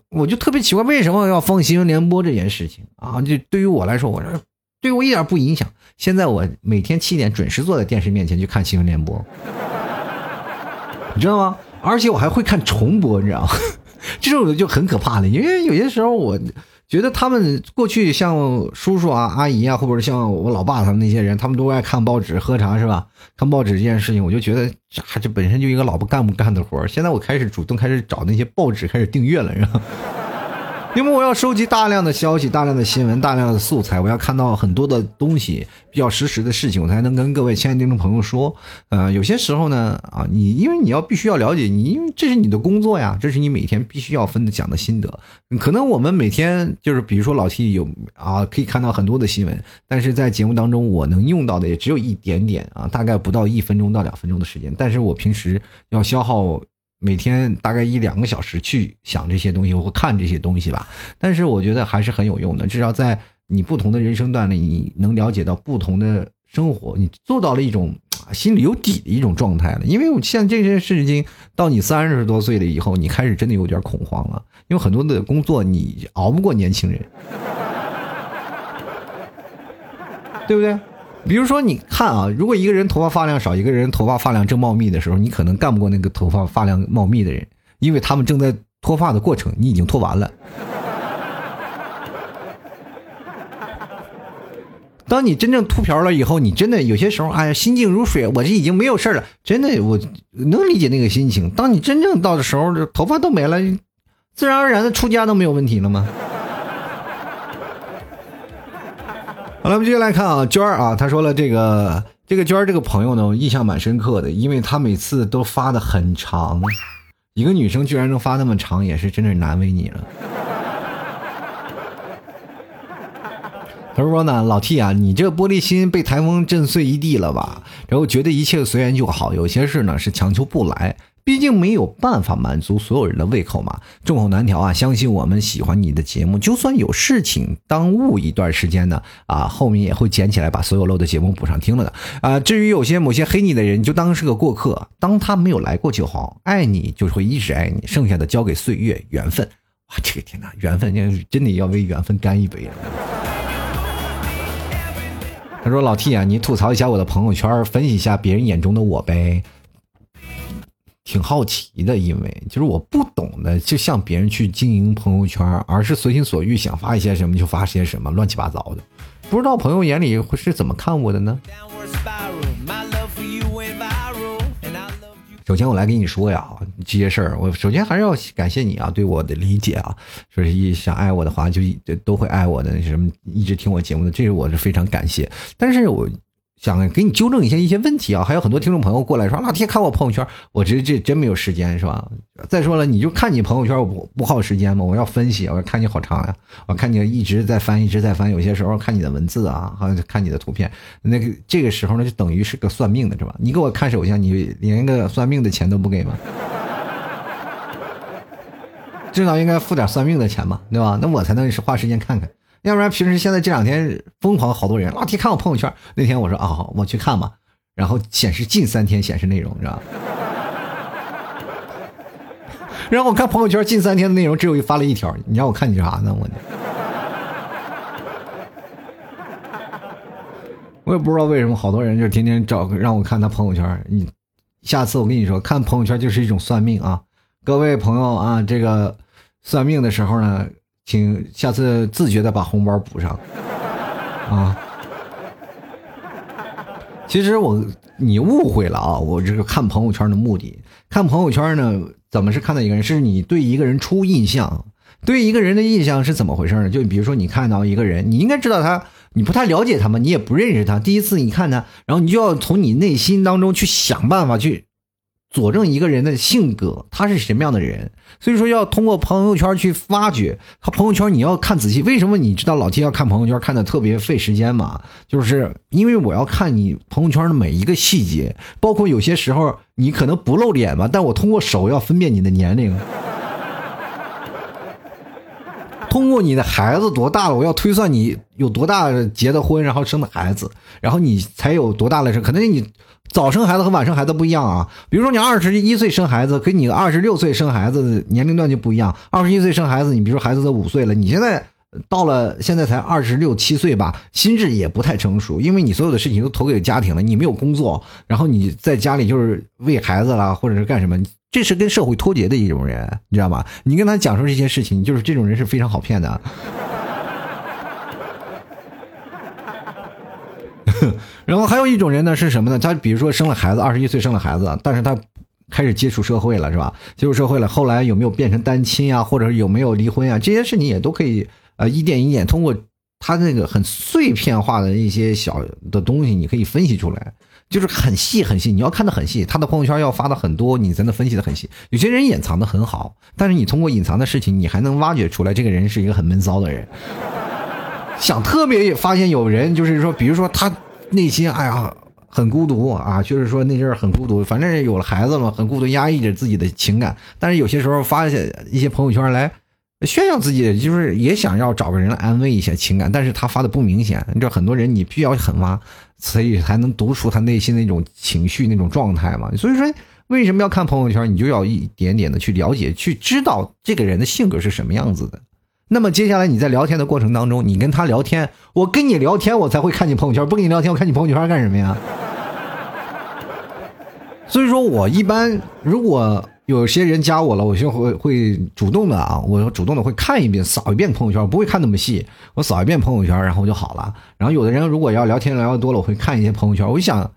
我就特别奇怪为什么要放新闻联播这件事情啊？就对于我来说，我说对我一点不影响。现在我每天七点准时坐在电视面前去看新闻联播，你知道吗？而且我还会看重播，你知道吗？这种就很可怕了，因为有些时候我。觉得他们过去像叔叔啊、阿姨啊，或者像我老爸他们那些人，他们都爱看报纸、喝茶，是吧？看报纸这件事情，我就觉得这这本身就一个老不干不干的活现在我开始主动开始找那些报纸，开始订阅了，是吧？因为我要收集大量的消息、大量的新闻、大量的素材，我要看到很多的东西，比较实时的事情，我才能跟各位亲爱的听众朋友说。呃，有些时候呢，啊，你因为你要必须要了解你，因为这是你的工作呀，这是你每天必须要分享的心得。可能我们每天就是，比如说老 T 有啊，可以看到很多的新闻，但是在节目当中，我能用到的也只有一点点啊，大概不到一分钟到两分钟的时间。但是我平时要消耗。每天大概一两个小时去想这些东西或看这些东西吧，但是我觉得还是很有用的。至少在你不同的人生段里，你能了解到不同的生活，你做到了一种心里有底的一种状态了。因为像这些事情，到你三十多岁了以后，你开始真的有点恐慌了，因为很多的工作你熬不过年轻人，对不对？比如说，你看啊，如果一个人头发发量少，一个人头发发量正茂密的时候，你可能干不过那个头发发量茂密的人，因为他们正在脱发的过程，你已经脱完了。当你真正秃瓢了以后，你真的有些时候，哎呀，心静如水，我这已经没有事了，真的，我能理解那个心情。当你真正到的时候，头发都没了，自然而然的出家都没有问题了吗？好了，我们接下来看啊，娟儿啊，他说了这个这个娟儿这个朋友呢，印象蛮深刻的，因为他每次都发的很长，一个女生居然能发那么长，也是真的难为你了。他说呢，老 T 啊，你这玻璃心被台风震碎一地了吧？然后觉得一切随缘就好，有些事呢是强求不来。毕竟没有办法满足所有人的胃口嘛，众口难调啊！相信我们喜欢你的节目，就算有事情耽误一段时间呢，啊，后面也会捡起来把所有漏的节目补上听了的啊。至于有些某些黑你的人，就当是个过客，当他没有来过就好。爱你就会一直爱你，剩下的交给岁月缘分。哇，这个天哪，缘分，真的要为缘分干一杯了。他说：“老 T 啊，你吐槽一下我的朋友圈，分析一下别人眼中的我呗。”挺好奇的，因为就是我不懂的，就像别人去经营朋友圈，而是随心所欲想发一些什么就发些什么，乱七八糟的。不知道朋友眼里会是怎么看我的呢？首先我来跟你说呀，这些事儿，我首先还是要感谢你啊，对我的理解啊，说是一想爱我的话就都会爱我的，什么一直听我节目的，这是我是非常感谢。但是我。想给你纠正一些一些问题啊，还有很多听众朋友过来说，老铁看我朋友圈，我这这真没有时间是吧？再说了，你就看你朋友圈，我不不耗时间吗？我要分析，我要看你好长呀，我看你一直在翻，一直在翻，有些时候看你的文字啊，好像看你的图片，那个这个时候呢，就等于是个算命的是吧？你给我看手相，你连个算命的钱都不给吗？至少应该付点算命的钱吧，对吧？那我才能花时间看看。要不然平时现在这两天疯狂好多人老提看我朋友圈。那天我说啊，我去看吧，然后显示近三天显示内容，你知道 然后我看朋友圈近三天的内容，只有一发了一条。你让我看你啥呢？我 我也不知道为什么好多人就天天找让我看他朋友圈。你下次我跟你说，看朋友圈就是一种算命啊，各位朋友啊，这个算命的时候呢。请下次自觉的把红包补上啊。其实我你误会了啊，我这个看朋友圈的目的，看朋友圈呢，怎么是看到一个人？是你对一个人初印象，对一个人的印象是怎么回事呢？就比如说你看到一个人，你应该知道他，你不太了解他嘛，你也不认识他，第一次你看他，然后你就要从你内心当中去想办法去。佐证一个人的性格，他是什么样的人，所以说要通过朋友圈去发掘他朋友圈。你要看仔细，为什么你知道老 T 要看朋友圈看的特别费时间吗？就是因为我要看你朋友圈的每一个细节，包括有些时候你可能不露脸吧，但我通过手要分辨你的年龄，通过你的孩子多大了，我要推算你有多大结的婚，然后生的孩子，然后你才有多大的事，可能你。早生孩子和晚生孩子不一样啊，比如说你二十一岁生孩子，跟你二十六岁生孩子的年龄段就不一样。二十一岁生孩子，你比如说孩子都五岁了，你现在到了现在才二十六七岁吧，心智也不太成熟，因为你所有的事情都投给家庭了，你没有工作，然后你在家里就是喂孩子啦，或者是干什么，这是跟社会脱节的一种人，你知道吗？你跟他讲述这些事情，就是这种人是非常好骗的。然后还有一种人呢，是什么呢？他比如说生了孩子，二十一岁生了孩子，但是他开始接触社会了，是吧？接触社会了，后来有没有变成单亲啊，或者有没有离婚啊？这些事情也都可以，呃，一点一点通过他那个很碎片化的一些小的东西，你可以分析出来，就是很细很细。你要看的很细，他的朋友圈要发的很多，你才能分析的很细。有些人隐藏的很好，但是你通过隐藏的事情，你还能挖掘出来，这个人是一个很闷骚的人。想特别发现有人，就是说，比如说他。内心哎呀很孤独啊，就是说那阵儿很孤独，反正有了孩子嘛，很孤独，压抑着自己的情感。但是有些时候发一些一些朋友圈来炫耀自己，就是也想要找个人来安慰一下情感，但是他发的不明显。你知道很多人你必须要狠挖，所以才能读出他内心那种情绪那种状态嘛。所以说为什么要看朋友圈，你就要一点点的去了解，去知道这个人的性格是什么样子的。那么接下来你在聊天的过程当中，你跟他聊天，我跟你聊天，我才会看你朋友圈。不跟你聊天，我看你朋友圈干什么呀？所以说我一般如果有些人加我了，我就会会主动的啊，我主动的会看一遍，扫一遍朋友圈，不会看那么细，我扫一遍朋友圈，然后就好了。然后有的人如果要聊天聊的多了，我会看一些朋友圈。我就想，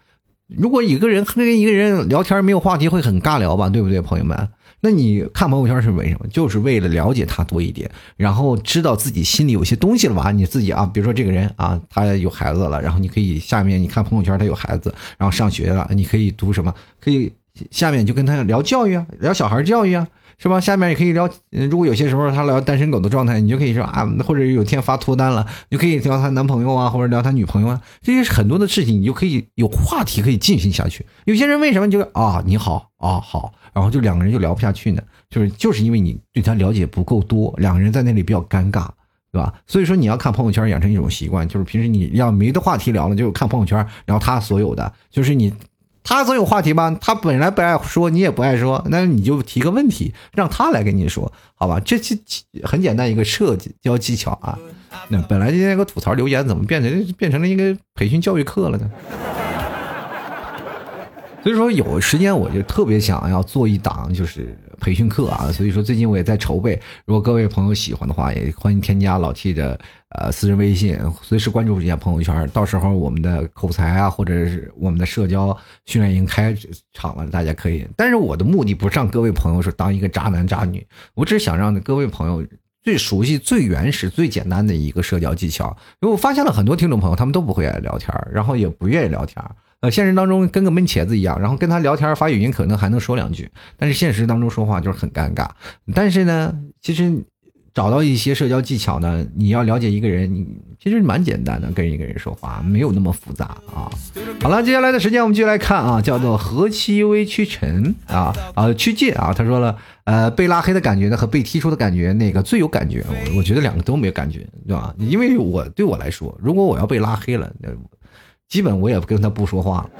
如果一个人跟一个人聊天没有话题，会很尬聊吧？对不对，朋友们？那你看朋友圈是为什么？就是为了了解他多一点，然后知道自己心里有些东西了吧？你自己啊，比如说这个人啊，他有孩子了，然后你可以下面你看朋友圈，他有孩子，然后上学了，你可以读什么？可以下面就跟他聊教育啊，聊小孩教育啊。是吧？下面也可以聊，如果有些时候他聊单身狗的状态，你就可以说啊，或者有天发脱单了，你就可以聊他男朋友啊，或者聊他女朋友啊，这些很多的事情，你就可以有话题可以进行下去。有些人为什么就啊你好啊好，然后就两个人就聊不下去呢？就是就是因为你对他了解不够多，两个人在那里比较尴尬，对吧？所以说你要看朋友圈，养成一种习惯，就是平时你要没的话题聊了，就看朋友圈聊他所有的，就是你。他总有话题吧？他本来不爱说，你也不爱说，那你就提个问题，让他来跟你说，好吧？这这很简单一个社交技巧啊。那本来今天个吐槽留言，怎么变成变成了一个培训教育课了呢？所以说有时间我就特别想要做一档就是培训课啊，所以说最近我也在筹备。如果各位朋友喜欢的话，也欢迎添加老 T 的呃私人微信，随时关注一下朋友圈。到时候我们的口才啊，或者是我们的社交训练营开场了，大家可以。但是我的目的不是让各位朋友说当一个渣男渣女，我只是想让各位朋友最熟悉、最原始、最简单的一个社交技巧。因为我发现了很多听众朋友，他们都不会聊天，然后也不愿意聊天。呃，现实当中跟个闷茄子一样，然后跟他聊天发语音可能还能说两句，但是现实当中说话就是很尴尬。但是呢，其实找到一些社交技巧呢，你要了解一个人，你其实蛮简单的，跟一个人说话没有那么复杂啊。好了，接下来的时间我们就来看啊，叫做何其微屈臣啊啊曲界啊，他说了，呃，被拉黑的感觉呢和被踢出的感觉哪个最有感觉？我我觉得两个都没有感觉，对吧？因为我对我来说，如果我要被拉黑了，那。基本我也跟他不说话了，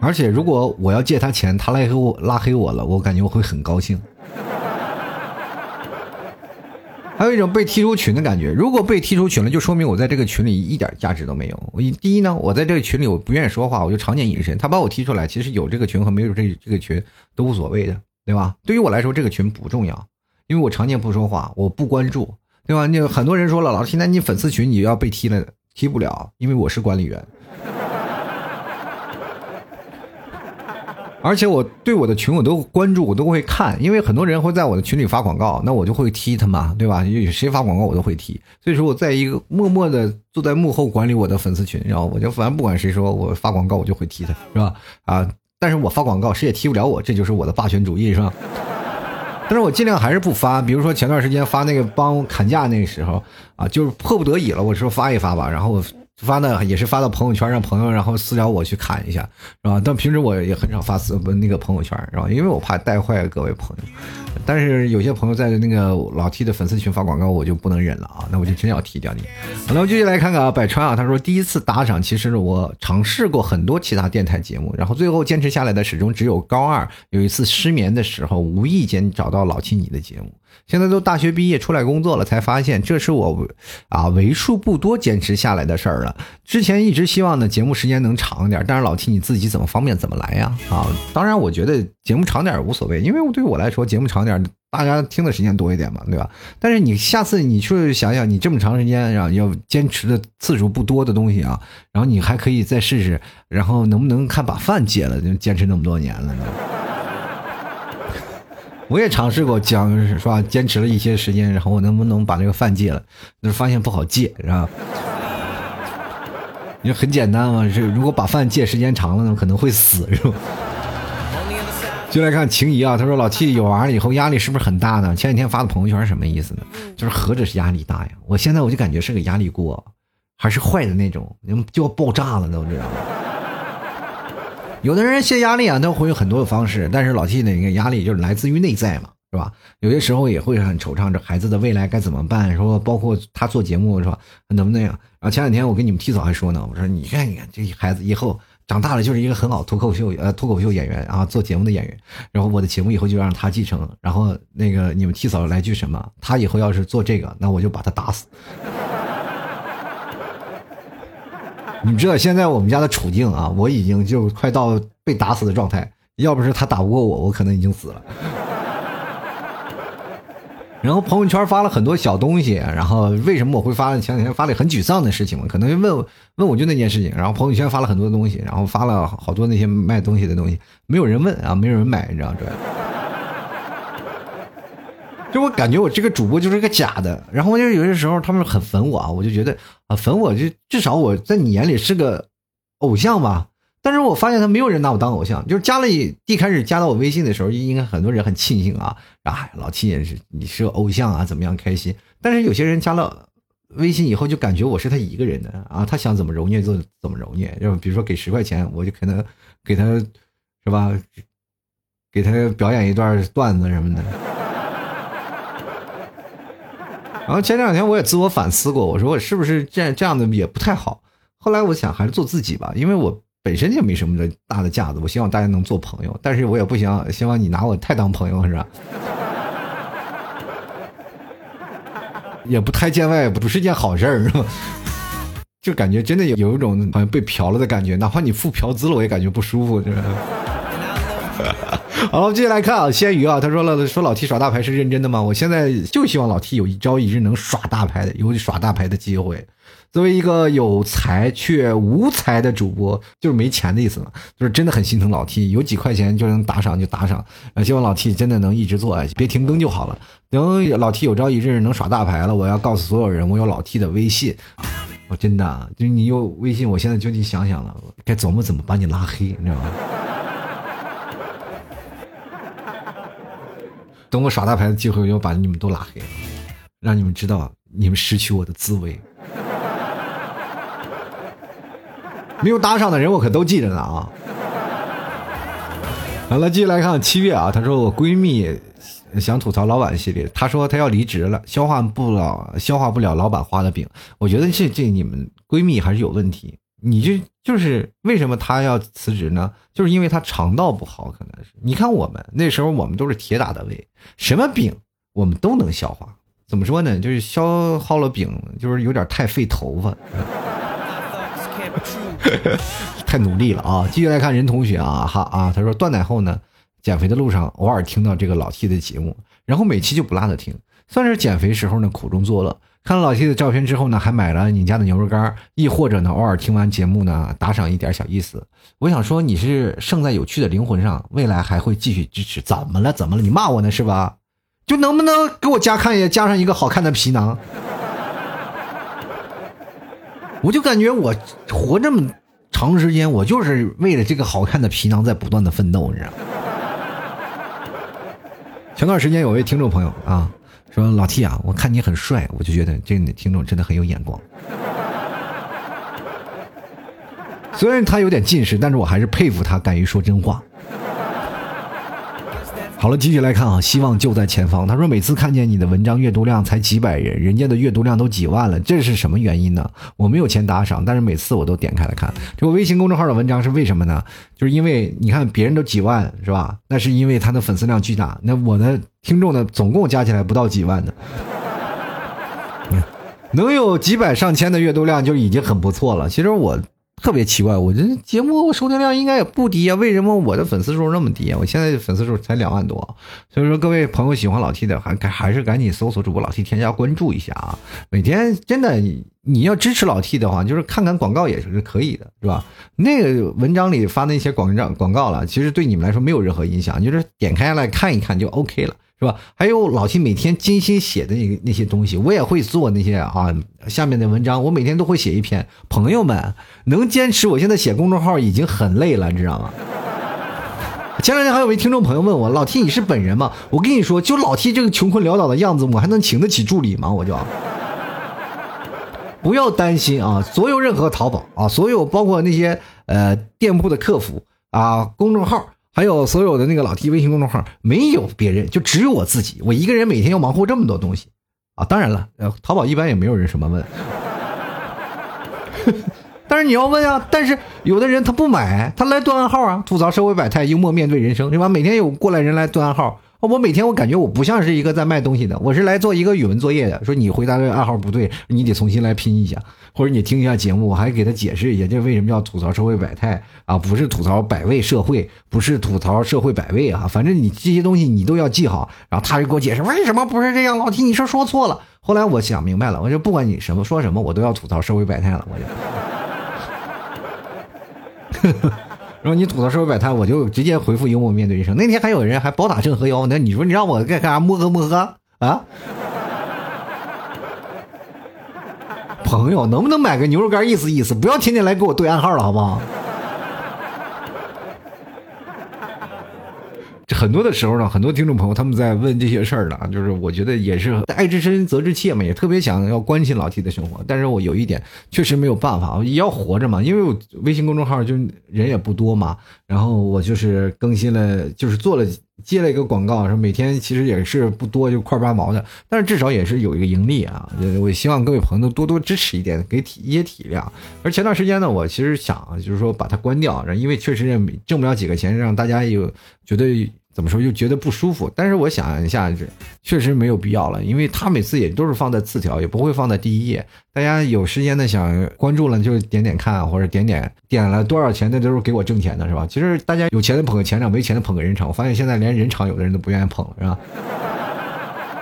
而且如果我要借他钱，他来给我拉黑我了，我感觉我会很高兴。还有一种被踢出群的感觉，如果被踢出群了，就说明我在这个群里一点价值都没有。我第一呢，我在这个群里我不愿意说话，我就常年隐身。他把我踢出来，其实有这个群和没有这这个群都无所谓的，对吧？对于我来说，这个群不重要，因为我常年不说话，我不关注，对吧？你很多人说了，老师，现在你粉丝群你要被踢了，踢不了，因为我是管理员。而且我对我的群我都关注，我都会看，因为很多人会在我的群里发广告，那我就会踢他嘛，对吧？有谁发广告我都会踢，所以说我在一个默默的坐在幕后管理我的粉丝群，然后我就反正不管谁说我发广告，我就会踢他，是吧？啊，但是我发广告谁也踢不了我，这就是我的霸权主义，是吧？但是我尽量还是不发，比如说前段时间发那个帮砍价那个时候啊，就是迫不得已了，我说发一发吧，然后。发的也是发到朋友圈，让朋友然后私聊我去砍一下，是吧？但平时我也很少发私不那个朋友圈，是吧？因为我怕带坏各位朋友。但是有些朋友在那个老 T 的粉丝群发广告，我就不能忍了啊！那我就真要踢掉你。好了，我继续来看看啊，百川啊，他说第一次打赏，其实我尝试过很多其他电台节目，然后最后坚持下来的始终只有高二有一次失眠的时候，无意间找到老 T 你的节目。现在都大学毕业出来工作了，才发现这是我啊为数不多坚持下来的事儿了。之前一直希望呢节目时间能长点，但是老提你自己怎么方便怎么来呀啊！当然我觉得节目长点无所谓，因为对于我来说节目长点，大家听的时间多一点嘛，对吧？但是你下次你去想想，你这么长时间然后要坚持的次数不多的东西啊，然后你还可以再试试，然后能不能看把饭戒了？就坚持那么多年了呢？我也尝试过讲是吧，坚持了一些时间，然后我能不能把这个饭戒了？就是发现不好戒，是吧？你说很简单嘛，是如果把饭戒时间长了呢，可能会死，是吧？就来看情谊啊，他说老 T 有娃了以后压力是不是很大呢？前几天发的朋友圈什么意思呢？就是何止是压力大呀，我现在我就感觉是个压力锅，还是坏的那种，就要爆炸了，都知道吗？有的人卸压力啊，他会有很多的方式，但是老 T 那个压力就是来自于内在嘛，是吧？有些时候也会很惆怅，这孩子的未来该怎么办？说包括他做节目是吧？能不能样？啊，前两天我跟你们 T 嫂还说呢，我说你看你看这孩子以后长大了就是一个很好脱口秀呃脱口秀演员啊，做节目的演员。然后我的节目以后就让他继承。然后那个你们替嫂来句什么？他以后要是做这个，那我就把他打死。你知道现在我们家的处境啊，我已经就快到被打死的状态。要不是他打不过我，我可能已经死了。然后朋友圈发了很多小东西，然后为什么我会发？前两天发了很沮丧的事情嘛，可能问问我就那件事情。然后朋友圈发了很多东西，然后发了好多那些卖东西的东西，没有人问啊，没有人买，你知道这。就我感觉我这个主播就是个假的，然后我就有些时候他们很粉我啊，我就觉得啊粉我就至少我在你眼里是个偶像吧。但是我发现他没有人拿我当偶像，就是加了一开始加到我微信的时候，应该很多人很庆幸啊啊老七也是你是个偶像啊怎么样开心。但是有些人加了微信以后就感觉我是他一个人的啊，他想怎么揉捏就怎么揉捏，就比如说给十块钱我就可能给他是吧，给他表演一段段子什么的。然后前两天我也自我反思过，我说我是不是这样这样的也不太好。后来我想还是做自己吧，因为我本身就没什么的大的架子。我希望大家能做朋友，但是我也不想希望你拿我太当朋友，是吧？也不太见外，不是件好事儿，是吧？就感觉真的有有一种好像被嫖了的感觉，哪怕你付嫖资了，我也感觉不舒服，是吧？好了，我们接下来看啊，鲜鱼啊，他说了，说老 T 耍大牌是认真的吗？我现在就希望老 T 有一朝一日能耍大牌的，有耍大牌的机会。作为一个有才却无才的主播，就是没钱的意思嘛，就是真的很心疼老 T，有几块钱就能打赏就打赏。希望老 T 真的能一直做，别停更就好了。等老 T 有朝一日能耍大牌了，我要告诉所有人，我有老 T 的微信。我真的，就你有微信，我现在就去想想了，该怎么怎么把你拉黑，你知道吗？等我耍大牌的机会，我就把你们都拉黑，让你们知道你们失去我的滋味。没有搭上的人，我可都记着呢啊！好了，继续来看七月啊，她说我闺蜜想吐槽老板系列，她说她要离职了，消化不了，消化不了老板画的饼。我觉得这这你们闺蜜还是有问题。你这就是为什么他要辞职呢？就是因为他肠道不好，可能是。你看我们那时候，我们都是铁打的胃，什么饼我们都能消化。怎么说呢？就是消耗了饼，就是有点太费头发。太努力了啊！继续来看任同学啊哈啊，他说断奶后呢，减肥的路上偶尔听到这个老 T 的节目，然后每期就不落的听，算是减肥时候呢苦中作乐。看了老 T 的照片之后呢，还买了你家的牛肉干，亦或者呢，偶尔听完节目呢，打赏一点小意思。我想说，你是胜在有趣的灵魂上，未来还会继续支持。怎么了？怎么了？你骂我呢是吧？就能不能给我加看也加上一个好看的皮囊？我就感觉我活这么长时间，我就是为了这个好看的皮囊在不断的奋斗，你知道吗？前段时间有位听众朋友啊。说老 T 啊，我看你很帅，我就觉得这个听众真的很有眼光。虽然他有点近视，但是我还是佩服他敢于说真话。好了，继续来看啊，希望就在前方。他说，每次看见你的文章阅读量才几百人，人家的阅读量都几万了，这是什么原因呢？我没有钱打赏，但是每次我都点开来看这个微信公众号的文章，是为什么呢？就是因为你看别人都几万是吧？那是因为他的粉丝量巨大，那我的听众呢，总共加起来不到几万的，能有几百上千的阅读量就已经很不错了。其实我。特别奇怪，我这节目收听量应该也不低啊，为什么我的粉丝数那么低啊？我现在粉丝数才两万多，所以说各位朋友喜欢老 T 的，还还是赶紧搜索主播老 T 添加关注一下啊！每天真的你要支持老 T 的话，就是看看广告也是可以的，是吧？那个文章里发那些广告广告了，其实对你们来说没有任何影响，就是点开来看一看就 OK 了。是吧？还有老七每天精心写的那那些东西，我也会做那些啊。下面的文章我每天都会写一篇。朋友们能坚持，我现在写公众号已经很累了，你知道吗？前两天还有位听众朋友问我，老七你是本人吗？我跟你说，就老七这个穷困潦倒的样子，我还能请得起助理吗？我就不要担心啊，所有任何淘宝啊，所有包括那些呃店铺的客服啊，公众号。还有所有的那个老 T 微信公众号，没有别人，就只有我自己。我一个人每天要忙活这么多东西啊！当然了，呃，淘宝一般也没有人什么问。但是你要问啊，但是有的人他不买，他来断暗号啊，吐槽社会百态，幽默面对人生，对吧？每天有过来人来断暗号。我每天我感觉我不像是一个在卖东西的，我是来做一个语文作业的。说你回答的暗号不对，你得重新来拼一下，或者你听一下节目，我还给他解释一下，这为什么叫吐槽社会百态啊？不是吐槽百味社会，不是吐槽社会百味啊！反正你这些东西你都要记好。然后他就给我解释为什么不是这样，老提你说说错了。后来我想明白了，我就不管你什么说什么，我都要吐槽社会百态了，我就。然后你吐槽社会百态，我就直接回复幽默面对人生。那天还有人还包打正和腰，呢你说你让我干干啥？摸喝摸喝啊？朋友，能不能买个牛肉干意思意思？不要天天来给我对暗号了，好不好？很多的时候呢，很多听众朋友他们在问这些事儿呢，就是我觉得也是爱之深责之切嘛，也特别想要关心老 T 的生活。但是我有一点确实没有办法，也要活着嘛，因为我微信公众号就人也不多嘛。然后我就是更新了，就是做了接了一个广告，说每天其实也是不多，就块八毛的，但是至少也是有一个盈利啊。我希望各位朋友多多支持一点，给体一些体谅。而前段时间呢，我其实想就是说把它关掉，因为确实也挣不了几个钱，让大家有觉得。怎么说又觉得不舒服？但是我想一下，这确实没有必要了，因为他每次也都是放在次条，也不会放在第一页。大家有时间的想关注了就点点看，或者点点点了多少钱，的都是给我挣钱的，是吧？其实大家有钱的捧个钱场，没钱的捧个人场。我发现现在连人场有的人都不愿意捧了，是吧？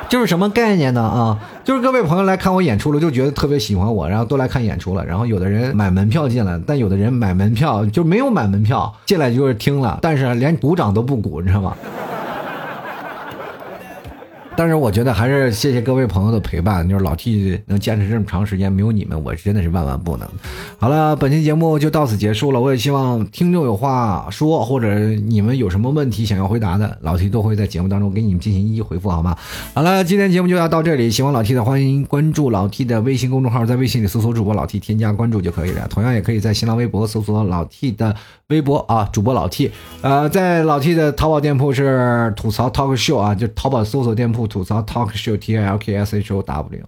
就是什么概念呢？啊，就是各位朋友来看我演出了，就觉得特别喜欢我，然后都来看演出了。然后有的人买门票进来，但有的人买门票就没有买门票进来就是听了，但是连鼓掌都不鼓，你知道吗？但是我觉得还是谢谢各位朋友的陪伴，就是老 T 能坚持这么长时间，没有你们我真的是万万不能。好了，本期节目就到此结束了。我也希望听众有话说，或者你们有什么问题想要回答的，老 T 都会在节目当中给你们进行一一回复，好吗？好了，今天节目就要到这里。喜欢老 T 的，欢迎关注老 T 的微信公众号，在微信里搜索主播老 T，添加关注就可以了。同样也可以在新浪微博搜索老 T 的。微博啊，主播老 T，呃，在老 T 的淘宝店铺是吐槽 Talk Show 啊，就淘宝搜索店铺吐槽 Talk Show T L K S H O W。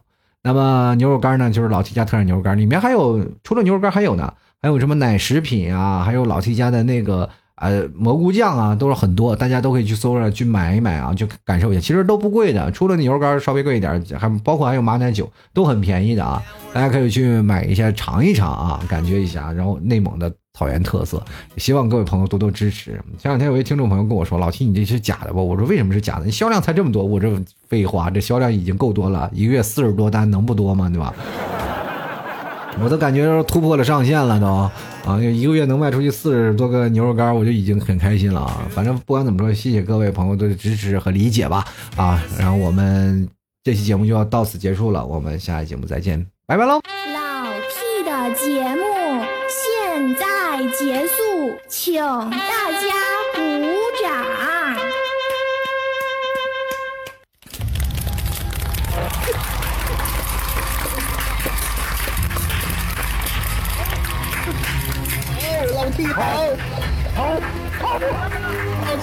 那么牛肉干呢，就是老 T 家特产牛肉干，里面还有除了牛肉干还有呢，还有什么奶食品啊，还有老 T 家的那个呃蘑菇酱啊，都是很多，大家都可以去搜着去买一买啊，就感受一下，其实都不贵的，除了牛肉干稍微贵一点，还包括还有马奶酒都很便宜的啊，大家可以去买一下尝一尝啊，感觉一下，然后内蒙的。草原特色。希望各位朋友多多支持。前两天有位听众朋友跟我说：“老七，你这是假的吧？”我说：“为什么是假的？你销量才这么多。”我这废话，这销量已经够多了，一个月四十多单，能不多吗？对吧？我都感觉突破了上限了，都啊，一个月能卖出去四十多个牛肉干，我就已经很开心了啊！反正不管怎么说，谢谢各位朋友的支持和理解吧啊！然后我们这期节目就要到此结束了，我们下期节目再见，拜拜喽！结束，请大家鼓掌。老弟好，好，好，老弟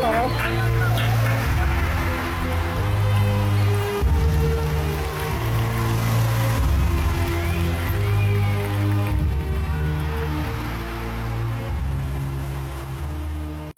好，好。